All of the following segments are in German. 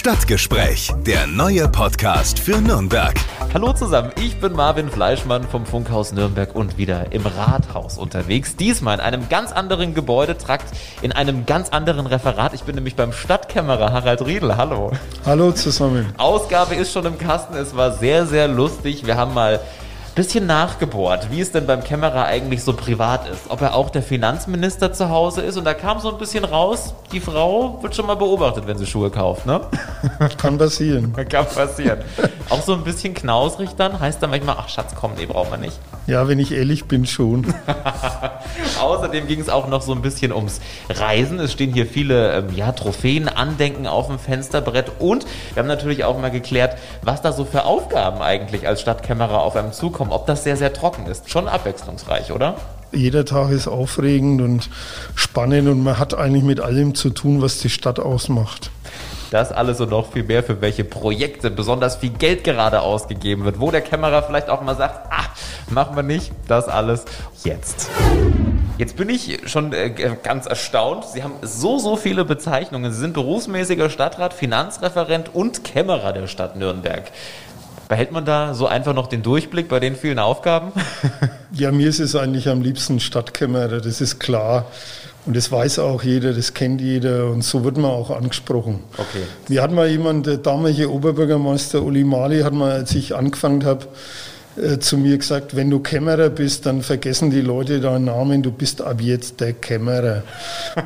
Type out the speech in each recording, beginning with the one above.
Stadtgespräch, der neue Podcast für Nürnberg. Hallo zusammen, ich bin Marvin Fleischmann vom Funkhaus Nürnberg und wieder im Rathaus unterwegs. Diesmal in einem ganz anderen Gebäudetrakt, in einem ganz anderen Referat. Ich bin nämlich beim Stadtkämmerer Harald Riedel. Hallo. Hallo zusammen. Ausgabe ist schon im Kasten. Es war sehr, sehr lustig. Wir haben mal bisschen nachgebohrt, wie es denn beim Kämmerer eigentlich so privat ist. Ob er auch der Finanzminister zu Hause ist. Und da kam so ein bisschen raus, die Frau wird schon mal beobachtet, wenn sie Schuhe kauft, ne? Kann passieren. Kann passieren. Auch so ein bisschen knausrig dann, heißt dann manchmal, ach Schatz, komm, nee, braucht man nicht. Ja, wenn ich ehrlich bin, schon. Außerdem ging es auch noch so ein bisschen ums Reisen. Es stehen hier viele ähm, ja, Trophäen, Andenken auf dem Fensterbrett und wir haben natürlich auch mal geklärt, was da so für Aufgaben eigentlich als Stadtkämmerer auf einem zukommen kommen, ob das sehr, sehr trocken ist. Schon abwechslungsreich, oder? Jeder Tag ist aufregend und spannend und man hat eigentlich mit allem zu tun, was die Stadt ausmacht. Das alles und noch viel mehr, für welche Projekte besonders viel Geld gerade ausgegeben wird, wo der Kämmerer vielleicht auch mal sagt, ah, machen wir nicht, das alles jetzt. Jetzt bin ich schon äh, ganz erstaunt. Sie haben so, so viele Bezeichnungen. Sie sind berufsmäßiger Stadtrat, Finanzreferent und Kämmerer der Stadt Nürnberg. Behält man da so einfach noch den Durchblick bei den vielen Aufgaben? Ja, mir ist es eigentlich am liebsten Stadtkämmerer, das ist klar. Und das weiß auch jeder, das kennt jeder und so wird man auch angesprochen. Okay. Wir hatten mal jemand, der damalige Oberbürgermeister Uli Mali, hat mal, als ich angefangen habe, äh, zu mir gesagt, wenn du Kämmerer bist, dann vergessen die Leute deinen Namen, du bist ab jetzt der Kämmerer.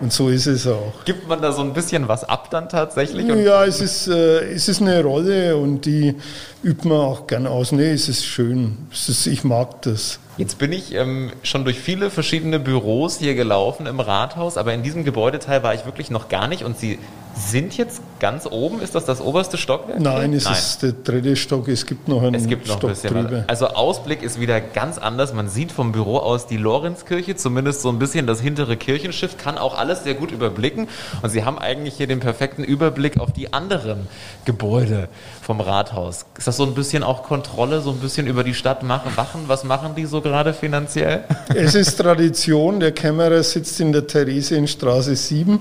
Und so ist es auch. Gibt man da so ein bisschen was ab dann tatsächlich? Ja, es ist, äh, es ist eine Rolle und die übt man auch gern aus. Nee, es ist schön. Es ist, ich mag das. Jetzt bin ich ähm, schon durch viele verschiedene Büros hier gelaufen im Rathaus, aber in diesem Gebäudeteil war ich wirklich noch gar nicht und Sie sind jetzt ganz oben. Ist das das oberste Stockwerk? Nein, es Nein. ist der dritte Stock. Es gibt noch einen es gibt noch Stock ein bisschen drüber. Also Ausblick ist wieder ganz anders. Man sieht vom Büro aus die Lorenzkirche, zumindest so ein bisschen das hintere Kirchenschiff, kann auch alles sehr gut überblicken. Und Sie haben eigentlich hier den perfekten Überblick auf die anderen Gebäude vom Rathaus. Ist das so ein bisschen auch Kontrolle, so ein bisschen über die Stadt machen, wachen? Was machen die so gerade finanziell? Es ist Tradition. Der Kämmerer sitzt in der Theresienstraße 7.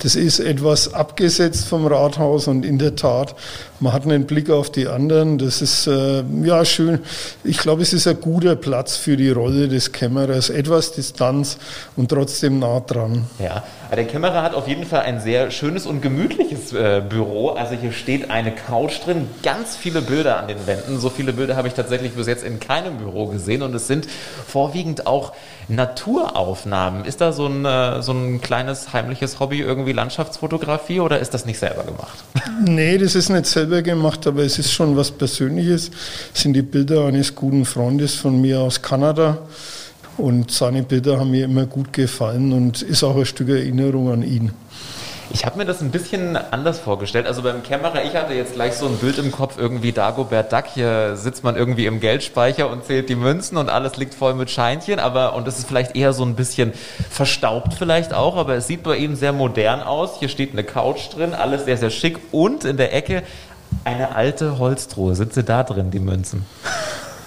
Das ist etwas abgesetzt vom Rathaus und in der Tat, man hat einen Blick auf die anderen. Das ist äh, ja schön. Ich glaube, es ist ein guter Platz für die Rolle des Kämmerers. Etwas Distanz und trotzdem nah dran. Ja, der Kämmerer hat auf jeden Fall ein sehr schönes und gemütliches äh, Büro. Also hier steht eine Couch drin, ganz viele Bilder an den Wänden. So viele Bilder habe ich tatsächlich bis jetzt in keinem Büro gesehen und es sind vorwiegend auch Naturaufnahmen. Ist da so ein, äh, so ein kleines heimliches Hobby irgendwie Landschaftsfotografie oder ist das nicht selber gemacht? Nee, das ist nicht selber gemacht, aber es ist schon was Persönliches. Das sind die Bilder eines guten Freundes von mir aus Kanada. Und seine Bilder haben mir immer gut gefallen und ist auch ein Stück Erinnerung an ihn. Ich habe mir das ein bisschen anders vorgestellt. Also beim Kämmerer, ich hatte jetzt gleich so ein Bild im Kopf, irgendwie Dagobert Duck. Hier sitzt man irgendwie im Geldspeicher und zählt die Münzen und alles liegt voll mit Scheinchen. Aber, und es ist vielleicht eher so ein bisschen verstaubt vielleicht auch, aber es sieht bei Ihnen sehr modern aus. Hier steht eine Couch drin, alles sehr, sehr schick und in der Ecke eine alte Holztruhe. Sie da drin, die Münzen?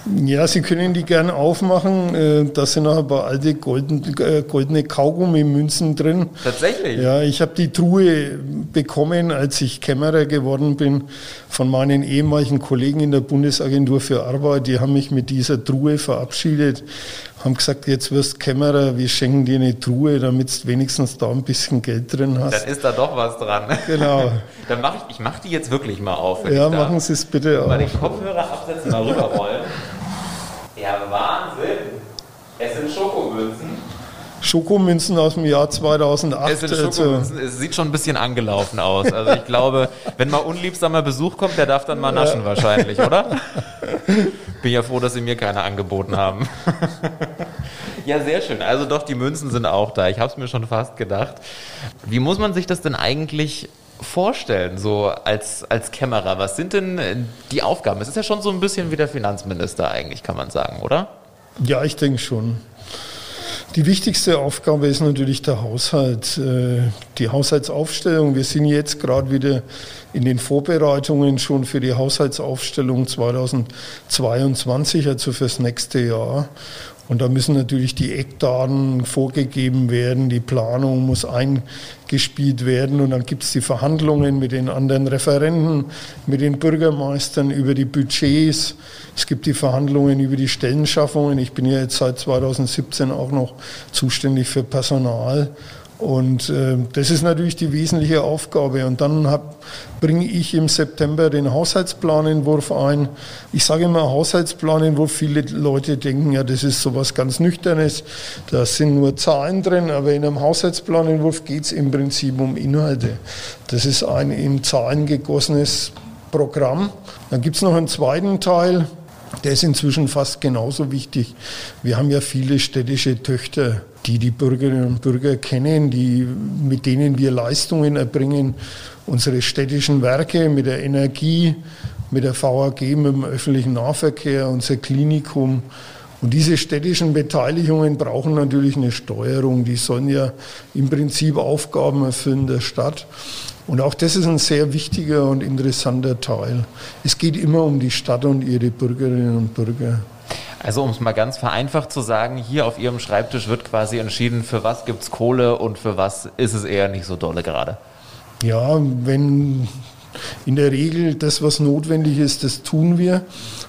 Ja, Sie können die gerne aufmachen. Äh, da sind noch ein paar alte golden, äh, goldene Kaugummi-Münzen drin. Tatsächlich? Ja, ich habe die Truhe bekommen, als ich Kämmerer geworden bin, von meinen ehemaligen Kollegen in der Bundesagentur für Arbeit. Die haben mich mit dieser Truhe verabschiedet, haben gesagt, jetzt wirst Kämmerer, wir schenken dir eine Truhe, damit du wenigstens da ein bisschen Geld drin hast. Dann ist da doch was dran. Genau. Dann mache ich, ich mache die jetzt wirklich mal auf. Ja, machen Sie es bitte auf. Mal den Kopfhörer absetzen, mal rüberrollen. Ja, Wahnsinn. Es sind Schokomünzen. Schokomünzen aus dem Jahr 2008. Es, sind also Schokomünzen. es sieht schon ein bisschen angelaufen aus. Also ich glaube, wenn mal unliebsamer Besuch kommt, der darf dann mal naschen ja. wahrscheinlich, oder? Bin ja froh, dass sie mir keine angeboten haben. Ja, sehr schön. Also doch, die Münzen sind auch da. Ich habe es mir schon fast gedacht. Wie muss man sich das denn eigentlich vorstellen, so als, als Kämmerer? Was sind denn äh, die Aufgaben? Es ist ja schon so ein bisschen wie der Finanzminister eigentlich, kann man sagen, oder? Ja, ich denke schon. Die wichtigste Aufgabe ist natürlich der Haushalt, äh, die Haushaltsaufstellung. Wir sind jetzt gerade wieder in den Vorbereitungen schon für die Haushaltsaufstellung 2022, also fürs nächste Jahr. Und da müssen natürlich die Eckdaten vorgegeben werden, die Planung muss eingespielt werden und dann gibt es die Verhandlungen mit den anderen Referenten, mit den Bürgermeistern über die Budgets. Es gibt die Verhandlungen über die Stellenschaffungen. Ich bin ja jetzt seit 2017 auch noch zuständig für Personal. Und äh, das ist natürlich die wesentliche Aufgabe. Und dann bringe ich im September den Haushaltsplanentwurf ein. Ich sage immer Haushaltsplanentwurf. Viele Leute denken, ja, das ist sowas ganz Nüchternes. Da sind nur Zahlen drin. Aber in einem Haushaltsplanentwurf geht es im Prinzip um Inhalte. Das ist ein in Zahlen gegossenes Programm. Dann gibt es noch einen zweiten Teil. Der ist inzwischen fast genauso wichtig. Wir haben ja viele städtische Töchter die die Bürgerinnen und Bürger kennen, die, mit denen wir Leistungen erbringen. Unsere städtischen Werke mit der Energie, mit der VAG, mit dem öffentlichen Nahverkehr, unser Klinikum. Und diese städtischen Beteiligungen brauchen natürlich eine Steuerung. Die sollen ja im Prinzip Aufgaben erfüllen der Stadt. Und auch das ist ein sehr wichtiger und interessanter Teil. Es geht immer um die Stadt und ihre Bürgerinnen und Bürger. Also um es mal ganz vereinfacht zu sagen, hier auf Ihrem Schreibtisch wird quasi entschieden, für was gibt es Kohle und für was ist es eher nicht so dolle gerade. Ja, wenn in der Regel das, was notwendig ist, das tun wir.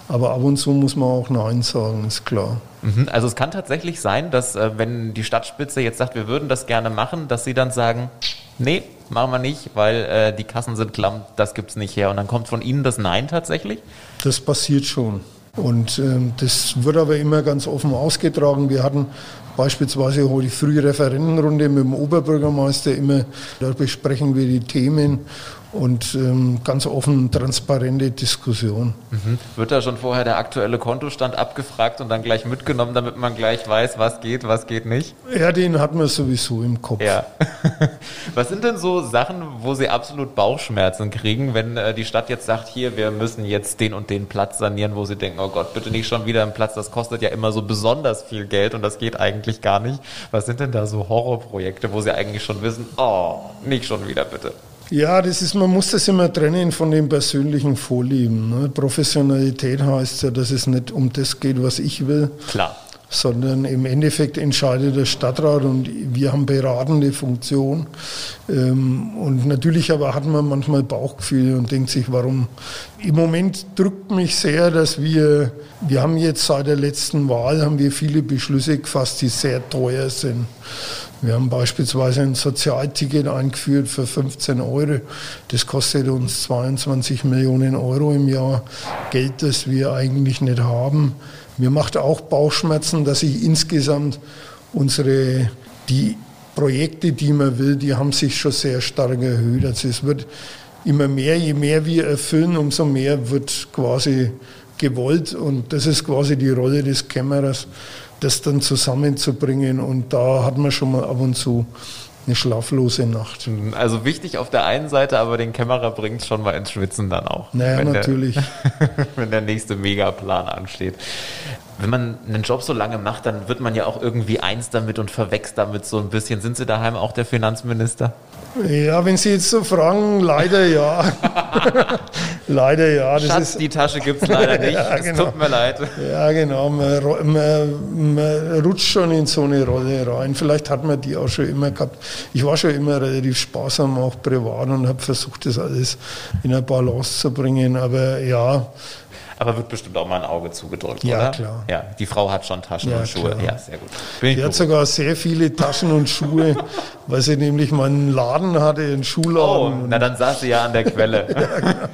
Aber ab und zu muss man auch Nein sagen, ist klar. Mhm. Also es kann tatsächlich sein, dass äh, wenn die Stadtspitze jetzt sagt, wir würden das gerne machen, dass sie dann sagen, nee, machen wir nicht, weil äh, die Kassen sind klamm, das gibt es nicht her. Und dann kommt von Ihnen das Nein tatsächlich? Das passiert schon. Und ähm, das wird aber immer ganz offen ausgetragen. Wir hatten beispielsweise heute früh Referentenrunde mit dem Oberbürgermeister immer. Da besprechen wir die Themen und ähm, ganz offen, transparente Diskussion. Mhm. Wird da schon vorher der aktuelle Kontostand abgefragt und dann gleich mitgenommen, damit man gleich weiß, was geht, was geht nicht? Ja, den hat man sowieso im Kopf. Ja. was sind denn so Sachen, wo Sie absolut Bauchschmerzen kriegen, wenn äh, die Stadt jetzt sagt, hier, wir müssen jetzt den und den Platz sanieren, wo Sie denken, oh Gott, bitte nicht schon wieder ein Platz, das kostet ja immer so besonders viel Geld und das geht eigentlich gar nicht. Was sind denn da so Horrorprojekte, wo Sie eigentlich schon wissen, oh, nicht schon wieder bitte? Ja, das ist, man muss das immer trennen von den persönlichen Vorlieben. Ne? Professionalität heißt ja, dass es nicht um das geht, was ich will. Klar. Sondern im Endeffekt entscheidet der Stadtrat und wir haben beratende Funktion. Ähm, und natürlich aber hat man manchmal Bauchgefühl und denkt sich, warum. Im Moment drückt mich sehr, dass wir, wir haben jetzt seit der letzten Wahl, haben wir viele Beschlüsse gefasst, die sehr teuer sind. Wir haben beispielsweise ein Sozialticket eingeführt für 15 Euro. Das kostet uns 22 Millionen Euro im Jahr. Geld, das wir eigentlich nicht haben. Mir macht auch Bauchschmerzen, dass sich insgesamt unsere, die Projekte, die man will, die haben sich schon sehr stark erhöht. Also es wird immer mehr, je mehr wir erfüllen, umso mehr wird quasi gewollt. Und das ist quasi die Rolle des Kämmerers, das dann zusammenzubringen. Und da hat man schon mal ab und zu eine schlaflose Nacht. Also wichtig auf der einen Seite, aber den Kämmerer bringt es schon mal ins Schwitzen dann auch. Naja, wenn natürlich. Der, wenn der nächste Megaplan ansteht. Wenn man einen Job so lange macht, dann wird man ja auch irgendwie eins damit und verwächst damit so ein bisschen. Sind Sie daheim auch der Finanzminister? Ja, wenn Sie jetzt so fragen, leider ja. leider ja. Das Schatz, ist, die Tasche gibt es leider nicht. ja, genau. Es tut mir leid. Ja, genau. Man, man, man, rutscht schon in so eine Rolle rein. Vielleicht hat man die auch schon immer gehabt. Ich war schon immer relativ sparsam, auch privat, und habe versucht, das alles in eine Balance zu bringen. Aber ja, aber wird bestimmt auch mal ein Auge zugedrückt, ja, oder? klar. Ja, die Frau hat schon Taschen ja, und Schuhe. Klar. Ja, sehr gut. Bin die hat sogar sehr viele Taschen und Schuhe, weil sie nämlich mal einen Laden hatte, einen Schuhladen. Oh, na dann saß sie ja an der Quelle. ja, genau.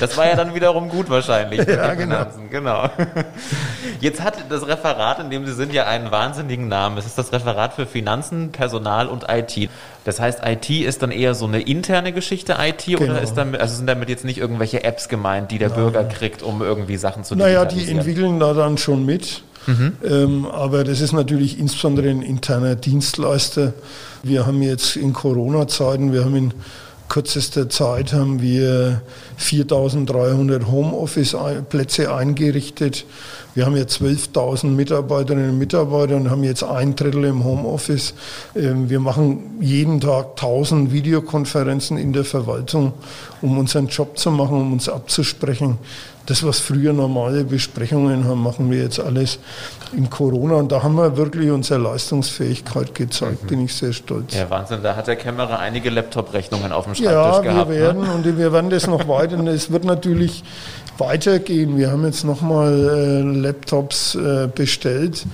Das war ja dann wiederum gut wahrscheinlich. Ja, genau. genau. Jetzt hat das Referat, in dem Sie sind, ja einen wahnsinnigen Namen. Es ist das Referat für Finanzen, Personal und IT. Das heißt, IT ist dann eher so eine interne Geschichte IT genau. oder ist damit, also sind damit jetzt nicht irgendwelche Apps gemeint, die der Nein. Bürger kriegt, um irgendwie Sachen zu Naja, die entwickeln da dann schon mit. Mhm. Ähm, aber das ist natürlich insbesondere ein interner Dienstleister. Wir haben jetzt in Corona-Zeiten, wir haben in kürzester Zeit haben wir 4300 Homeoffice-Plätze eingerichtet. Wir haben ja 12.000 Mitarbeiterinnen und Mitarbeiter und haben jetzt ein Drittel im Homeoffice. Ähm, wir machen jeden Tag 1000 Videokonferenzen in der Verwaltung, um unseren Job zu machen, um uns abzusprechen das, was früher normale Besprechungen haben, machen wir jetzt alles in Corona. Und da haben wir wirklich unsere Leistungsfähigkeit gezeigt, mhm. bin ich sehr stolz. Ja, Wahnsinn. Da hat der Kämmerer einige Laptop-Rechnungen auf dem Schreibtisch ja, gehabt. Ja, wir werden ne? und wir werden das noch weiter. es wird natürlich weitergehen. Wir haben jetzt nochmal äh, Laptops äh, bestellt.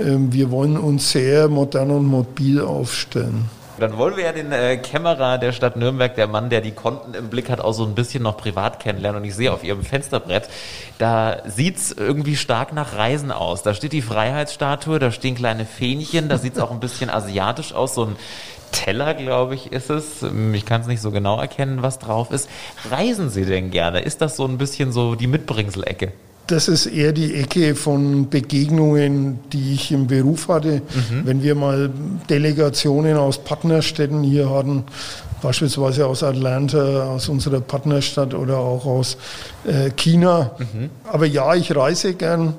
Ähm, wir wollen uns sehr modern und mobil aufstellen. Dann wollen wir ja den äh, Kämmerer der Stadt Nürnberg, der Mann, der die Konten im Blick hat, auch so ein bisschen noch privat kennenlernen. Und ich sehe auf Ihrem Fensterbrett, da sieht es irgendwie stark nach Reisen aus. Da steht die Freiheitsstatue, da stehen kleine Fähnchen, da sieht es auch ein bisschen asiatisch aus, so ein Teller, glaube ich, ist es. Ich kann es nicht so genau erkennen, was drauf ist. Reisen Sie denn gerne? Ist das so ein bisschen so die Mitbringselecke? Das ist eher die Ecke von Begegnungen, die ich im Beruf hatte. Mhm. Wenn wir mal Delegationen aus Partnerstädten hier hatten, beispielsweise aus Atlanta, aus unserer Partnerstadt oder auch aus äh, China. Mhm. Aber ja, ich reise gern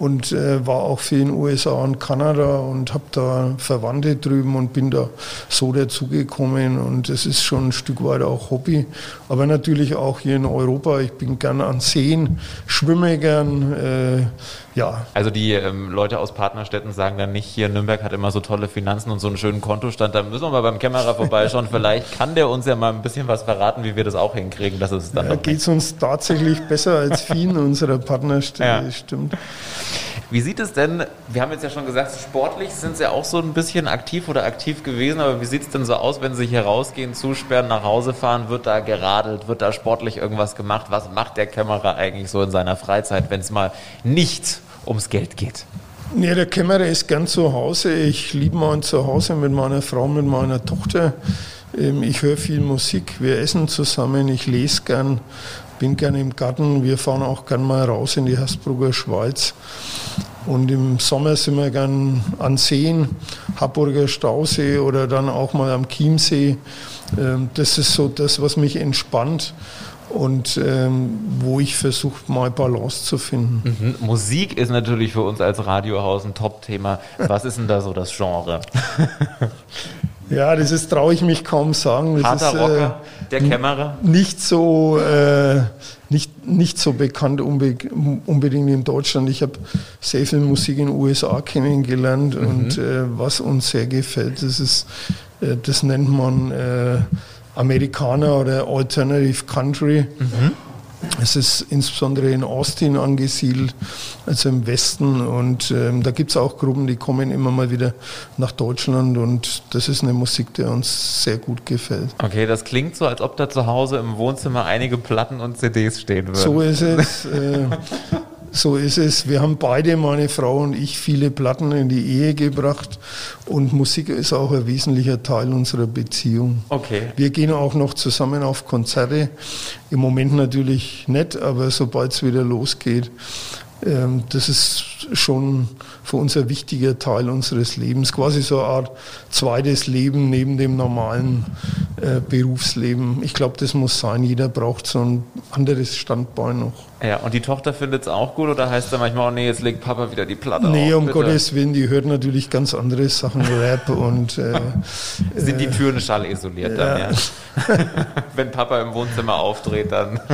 und äh, war auch viel in USA und Kanada und habe da Verwandte drüben und bin da so dazugekommen und es ist schon ein Stück weit auch Hobby, aber natürlich auch hier in Europa. Ich bin gern an Seen, schwimme gern, äh, ja. Also die ähm, Leute aus Partnerstädten sagen dann nicht, hier Nürnberg hat immer so tolle Finanzen und so einen schönen Kontostand, da müssen wir mal beim Kämmerer vorbeischauen. Vielleicht kann der uns ja mal ein bisschen was verraten, wie wir das auch hinkriegen. Das ist dann ja, geht es uns tatsächlich besser als vielen unserer Partnerstädte, ja. stimmt. Wie sieht es denn, wir haben jetzt ja schon gesagt, sportlich sind Sie ja auch so ein bisschen aktiv oder aktiv gewesen, aber wie sieht es denn so aus, wenn Sie hier rausgehen, zusperren, nach Hause fahren, wird da geradelt, wird da sportlich irgendwas gemacht? Was macht der Kämmerer eigentlich so in seiner Freizeit, wenn es mal nicht ums Geld geht? Nee, der Kämmerer ist gern zu Hause. Ich liebe mein Zuhause mit meiner Frau, mit meiner Tochter. Ähm, ich höre viel Musik, wir essen zusammen, ich lese gern, bin gern im Garten. Wir fahren auch gern mal raus in die Hasburger Schweiz. Und im Sommer sind wir gern an Seen, Harburger Stausee oder dann auch mal am Chiemsee. Ähm, das ist so das, was mich entspannt und ähm, wo ich versuche, mal Balance zu finden. Mhm. Musik ist natürlich für uns als Radiohaus ein Top-Thema. Was ist denn da so das Genre? Ja, das ist, traue ich mich kaum sagen. Das Harter ist, Rocker, äh, der Kämmerer? Nicht so, äh, nicht, nicht so bekannt unbe unbedingt in Deutschland. Ich habe sehr viel Musik in den USA kennengelernt mhm. und äh, was uns sehr gefällt, das ist, äh, das nennt man äh, Amerikaner oder Alternative Country. Mhm. Es ist insbesondere in Austin angesiedelt, also im Westen. Und ähm, da gibt es auch Gruppen, die kommen immer mal wieder nach Deutschland. Und das ist eine Musik, die uns sehr gut gefällt. Okay, das klingt so, als ob da zu Hause im Wohnzimmer einige Platten und CDs stehen würden. So ist es. Äh, so ist es. Wir haben beide, meine Frau und ich, viele Platten in die Ehe gebracht und Musik ist auch ein wesentlicher Teil unserer Beziehung. Okay. Wir gehen auch noch zusammen auf Konzerte. Im Moment natürlich nicht, aber sobald es wieder losgeht, das ist schon für uns ein wichtiger Teil unseres Lebens, quasi so eine Art zweites Leben neben dem normalen äh, Berufsleben. Ich glaube, das muss sein. Jeder braucht so ein anderes Standbein noch. Ja, und die Tochter findet es auch gut oder heißt da manchmal, oh nee, jetzt legt Papa wieder die Platte nee, auf? Nee, um Gottes Willen, die hört natürlich ganz andere Sachen, Rap und. Äh, Sind die Türen schallisoliert ja. dann, ja? Wenn Papa im Wohnzimmer aufdreht, dann.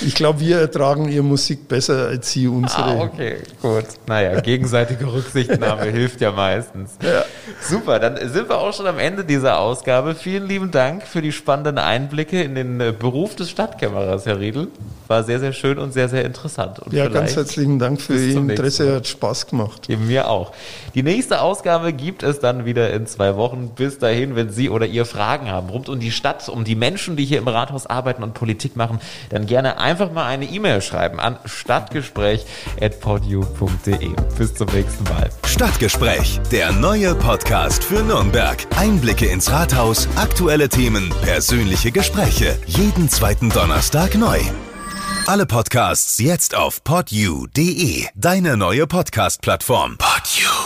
Ich glaube, wir ertragen ihre Musik besser als sie unsere. Ah, okay, gut. Naja, gegenseitige Rücksichtnahme hilft ja meistens. Ja. Super, dann sind wir auch schon am Ende dieser Ausgabe. Vielen lieben Dank für die spannenden Einblicke in den äh, Beruf des Stadtkämmerers, Herr Riedel. War sehr, sehr schön und sehr, sehr interessant. Und ja, ganz herzlichen Dank für Ihr Interesse, hat Spaß gemacht. Eben mir auch. Die nächste Ausgabe gibt es dann wieder in zwei Wochen. Bis dahin, wenn Sie oder ihr Fragen haben rund um die Stadt, um die Menschen, die hier im Rathaus arbeiten und Politik machen, dann gerne einfach mal eine E-Mail schreiben an stadtgespräch.podu.de. Bis zum nächsten Mal. Stadtgespräch, der neue Podcast für Nürnberg. Einblicke ins Rathaus, aktuelle Themen, persönliche Gespräche. Jeden zweiten Donnerstag neu. Alle Podcasts jetzt auf podu.de, deine neue Podcast-Plattform. Podu.